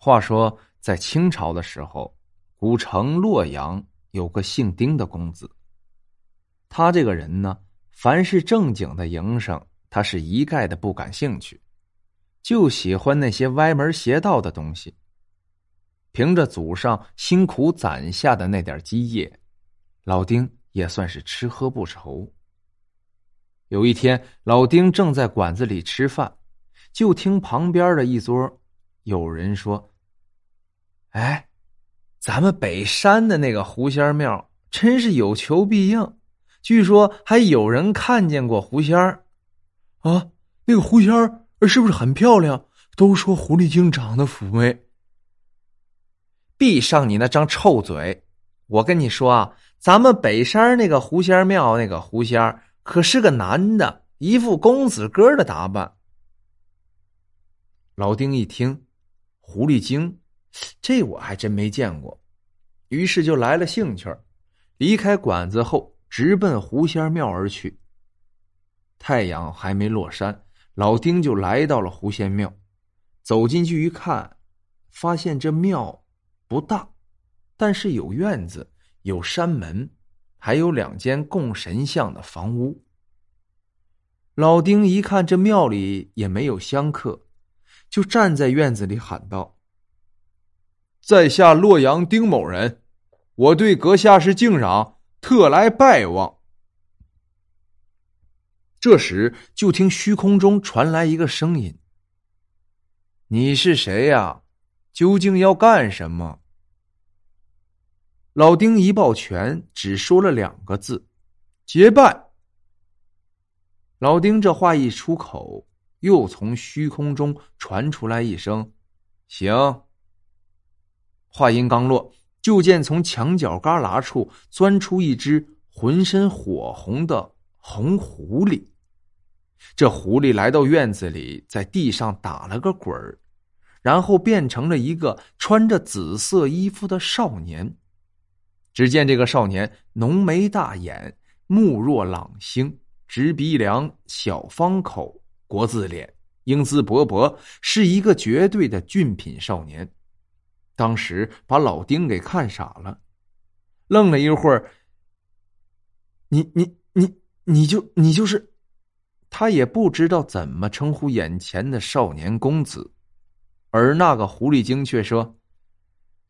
话说，在清朝的时候，古城洛阳有个姓丁的公子。他这个人呢，凡是正经的营生，他是一概的不感兴趣，就喜欢那些歪门邪道的东西。凭着祖上辛苦攒下的那点基业，老丁也算是吃喝不愁。有一天，老丁正在馆子里吃饭，就听旁边的一桌有人说：“哎，咱们北山的那个狐仙庙真是有求必应，据说还有人看见过狐仙儿啊！那个狐仙儿是不是很漂亮？都说狐狸精长得妩媚。”闭上你那张臭嘴！我跟你说啊，咱们北山那个狐仙庙那个狐仙儿。可是个男的，一副公子哥的打扮。老丁一听，狐狸精，这我还真没见过，于是就来了兴趣儿离开馆子后，直奔狐仙庙而去。太阳还没落山，老丁就来到了狐仙庙。走进去一看，发现这庙不大，但是有院子，有山门。还有两间供神像的房屋。老丁一看这庙里也没有香客，就站在院子里喊道：“在下洛阳丁某人，我对阁下是敬仰，特来拜望。”这时，就听虚空中传来一个声音：“你是谁呀？究竟要干什么？”老丁一抱拳，只说了两个字：“结拜。”老丁这话一出口，又从虚空中传出来一声：“行。”话音刚落，就见从墙角旮旯处钻出一只浑身火红的红狐狸。这狐狸来到院子里，在地上打了个滚儿，然后变成了一个穿着紫色衣服的少年。只见这个少年浓眉大眼，目若朗星，直鼻梁，小方口，国字脸，英姿勃勃，是一个绝对的俊品少年。当时把老丁给看傻了，愣了一会儿。你你你你就你就是，他也不知道怎么称呼眼前的少年公子，而那个狐狸精却说：“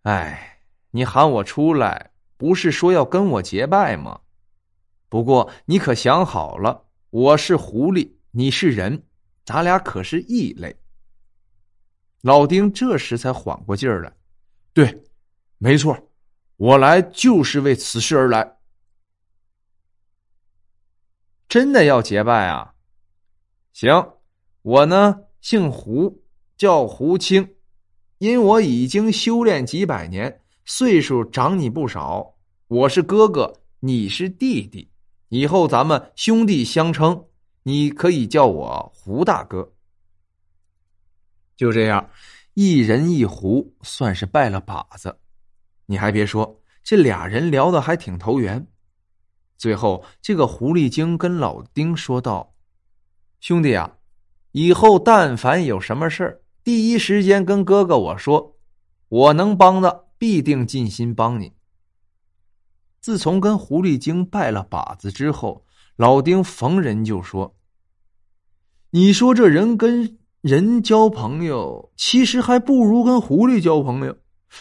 哎，你喊我出来。”不是说要跟我结拜吗？不过你可想好了，我是狐狸，你是人，咱俩可是异类。老丁这时才缓过劲儿来，对，没错，我来就是为此事而来。真的要结拜啊？行，我呢姓胡，叫胡青，因我已经修炼几百年。岁数长你不少，我是哥哥，你是弟弟，以后咱们兄弟相称，你可以叫我胡大哥。就这样，一人一狐，算是拜了把子。你还别说，这俩人聊的还挺投缘。最后，这个狐狸精跟老丁说道：“兄弟啊，以后但凡有什么事儿，第一时间跟哥哥我说，我能帮的。”必定尽心帮你。自从跟狐狸精拜了把子之后，老丁逢人就说：“你说这人跟人交朋友，其实还不如跟狐狸交朋友。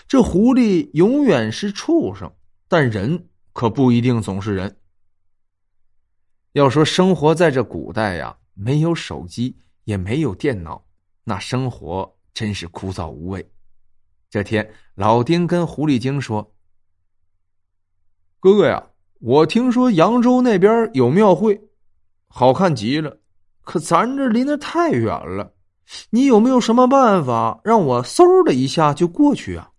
这狐狸永远是畜生，但人可不一定总是人。要说生活在这古代呀，没有手机，也没有电脑，那生活真是枯燥无味。”这天，老丁跟狐狸精说：“哥哥呀，我听说扬州那边有庙会，好看极了。可咱这离那太远了，你有没有什么办法让我嗖的一下就过去啊？”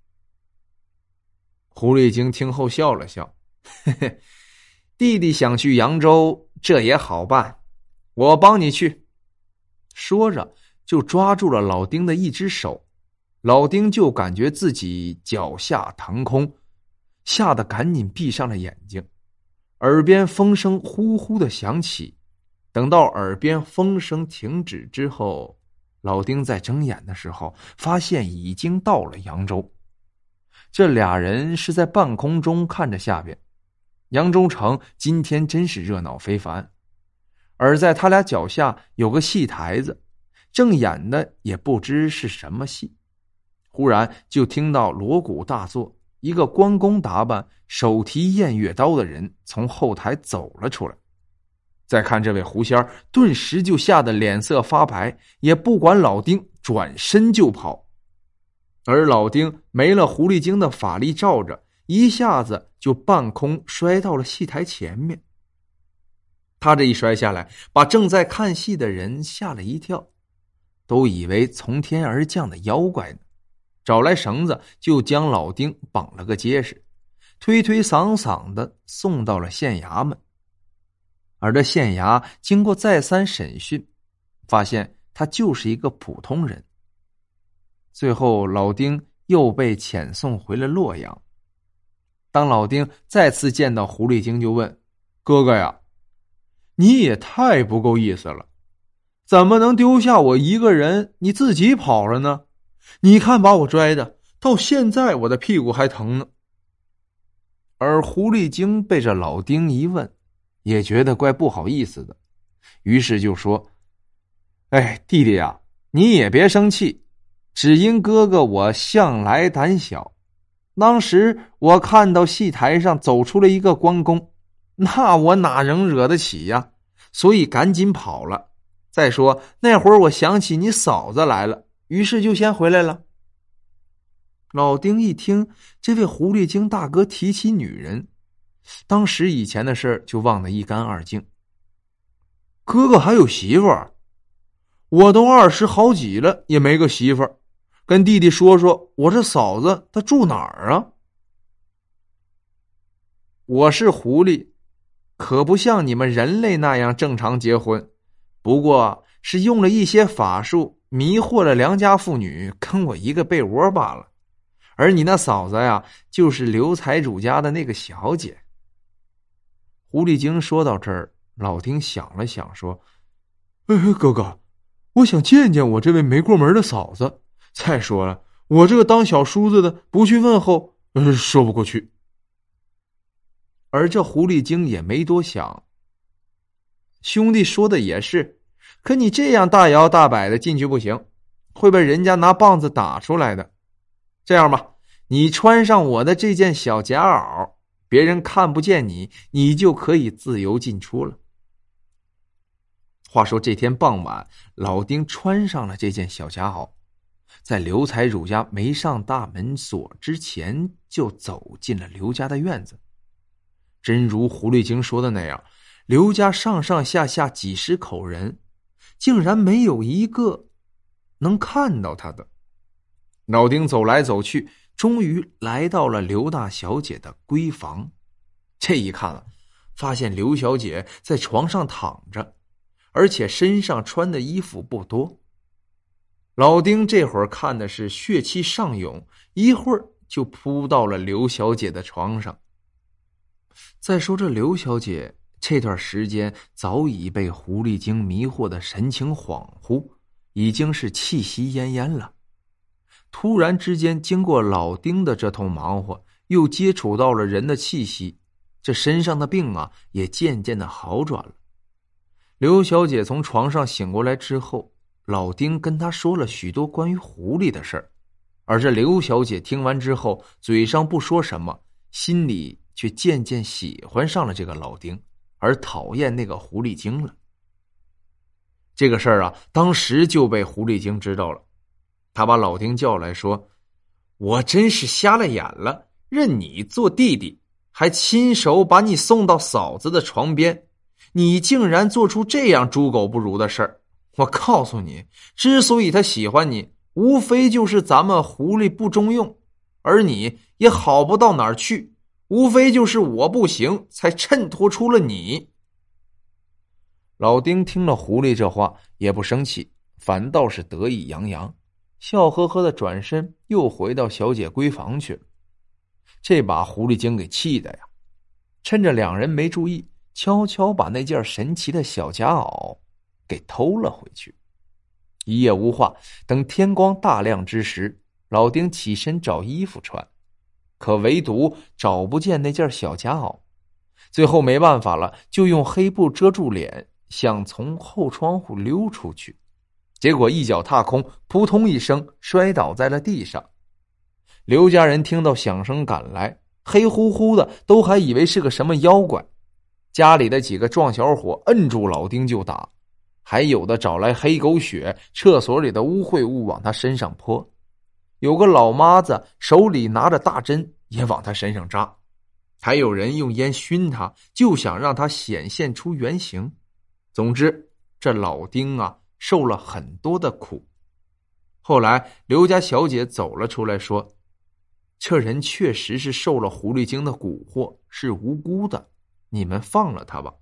狐狸精听后笑了笑：“嘿嘿，弟弟想去扬州，这也好办，我帮你去。”说着，就抓住了老丁的一只手。老丁就感觉自己脚下腾空，吓得赶紧闭上了眼睛。耳边风声呼呼的响起，等到耳边风声停止之后，老丁在睁眼的时候，发现已经到了扬州。这俩人是在半空中看着下边，扬州城今天真是热闹非凡。而在他俩脚下有个戏台子，正演的也不知是什么戏。忽然就听到锣鼓大作，一个关公打扮、手提偃月刀的人从后台走了出来。再看这位狐仙顿时就吓得脸色发白，也不管老丁，转身就跑。而老丁没了狐狸精的法力罩着，一下子就半空摔到了戏台前面。他这一摔下来，把正在看戏的人吓了一跳，都以为从天而降的妖怪呢。找来绳子，就将老丁绑了个结实，推推搡搡的送到了县衙门。而这县衙经过再三审讯，发现他就是一个普通人。最后，老丁又被遣送回了洛阳。当老丁再次见到狐狸精，就问：“哥哥呀，你也太不够意思了，怎么能丢下我一个人，你自己跑了呢？你看把我拽的，到现在我的屁股还疼呢。”而狐狸精被这老丁一问。也觉得怪不好意思的，于是就说：“哎，弟弟呀，你也别生气，只因哥哥我向来胆小。当时我看到戏台上走出了一个关公，那我哪能惹得起呀？所以赶紧跑了。再说那会儿我想起你嫂子来了，于是就先回来了。”老丁一听这位狐狸精大哥提起女人。当时以前的事就忘得一干二净。哥哥还有媳妇儿，我都二十好几了也没个媳妇儿。跟弟弟说说，我这嫂子她住哪儿啊？我是狐狸，可不像你们人类那样正常结婚，不过是用了一些法术迷惑了良家妇女，跟我一个被窝罢了。而你那嫂子呀，就是刘财主家的那个小姐。狐狸精说到这儿，老丁想了想，说：“哎，哥哥，我想见见我这位没过门的嫂子。再说了，我这个当小叔子的不去问候，呃，说不过去。”而这狐狸精也没多想，兄弟说的也是，可你这样大摇大摆的进去不行，会被人家拿棒子打出来的。这样吧，你穿上我的这件小夹袄。别人看不见你，你就可以自由进出了。话说这天傍晚，老丁穿上了这件小夹袄，在刘财主家没上大门锁之前，就走进了刘家的院子。真如狐狸精说的那样，刘家上上下下几十口人，竟然没有一个能看到他的。老丁走来走去。终于来到了刘大小姐的闺房，这一看啊，发现刘小姐在床上躺着，而且身上穿的衣服不多。老丁这会儿看的是血气上涌，一会儿就扑到了刘小姐的床上。再说这刘小姐这段时间早已被狐狸精迷惑的神情恍惚，已经是气息奄奄了。突然之间，经过老丁的这通忙活，又接触到了人的气息，这身上的病啊，也渐渐的好转了。刘小姐从床上醒过来之后，老丁跟她说了许多关于狐狸的事儿，而这刘小姐听完之后，嘴上不说什么，心里却渐渐喜欢上了这个老丁，而讨厌那个狐狸精了。这个事儿啊，当时就被狐狸精知道了。他把老丁叫来说：“我真是瞎了眼了，认你做弟弟，还亲手把你送到嫂子的床边，你竟然做出这样猪狗不如的事儿！我告诉你，之所以他喜欢你，无非就是咱们狐狸不中用，而你也好不到哪儿去，无非就是我不行，才衬托出了你。”老丁听了狐狸这话，也不生气，反倒是得意洋洋。笑呵呵的转身，又回到小姐闺房去了。这把狐狸精给气的呀！趁着两人没注意，悄悄把那件神奇的小夹袄给偷了回去。一夜无话。等天光大亮之时，老丁起身找衣服穿，可唯独找不见那件小夹袄。最后没办法了，就用黑布遮住脸，想从后窗户溜出去，结果一脚踏空，扑通一声摔倒在了地上。刘家人听到响声赶来，黑乎乎的，都还以为是个什么妖怪。家里的几个壮小伙摁住老丁就打，还有的找来黑狗血，厕所里的污秽物往他身上泼，有个老妈子手里拿着大针也往他身上扎。还有人用烟熏他，就想让他显现出原形。总之，这老丁啊，受了很多的苦。后来，刘家小姐走了出来，说：“这人确实是受了狐狸精的蛊惑，是无辜的，你们放了他吧。”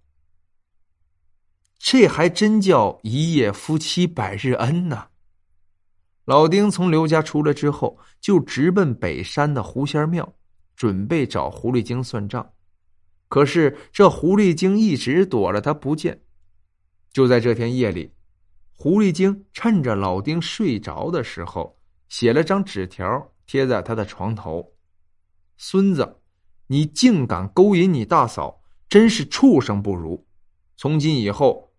这还真叫一夜夫妻百日恩呐！老丁从刘家出来之后，就直奔北山的狐仙庙。准备找狐狸精算账，可是这狐狸精一直躲着他不见。就在这天夜里，狐狸精趁着老丁睡着的时候，写了张纸条贴在他的床头：“孙子，你竟敢勾引你大嫂，真是畜生不如！从今以后，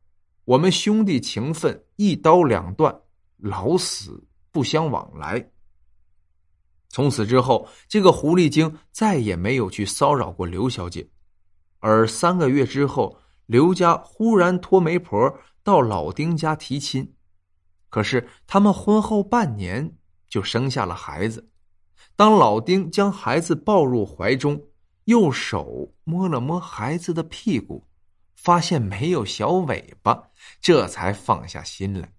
我们兄弟情分一刀两断，老死不相往来。”从此之后，这个狐狸精再也没有去骚扰过刘小姐。而三个月之后，刘家忽然托媒婆到老丁家提亲，可是他们婚后半年就生下了孩子。当老丁将孩子抱入怀中，用手摸了摸孩子的屁股，发现没有小尾巴，这才放下心来。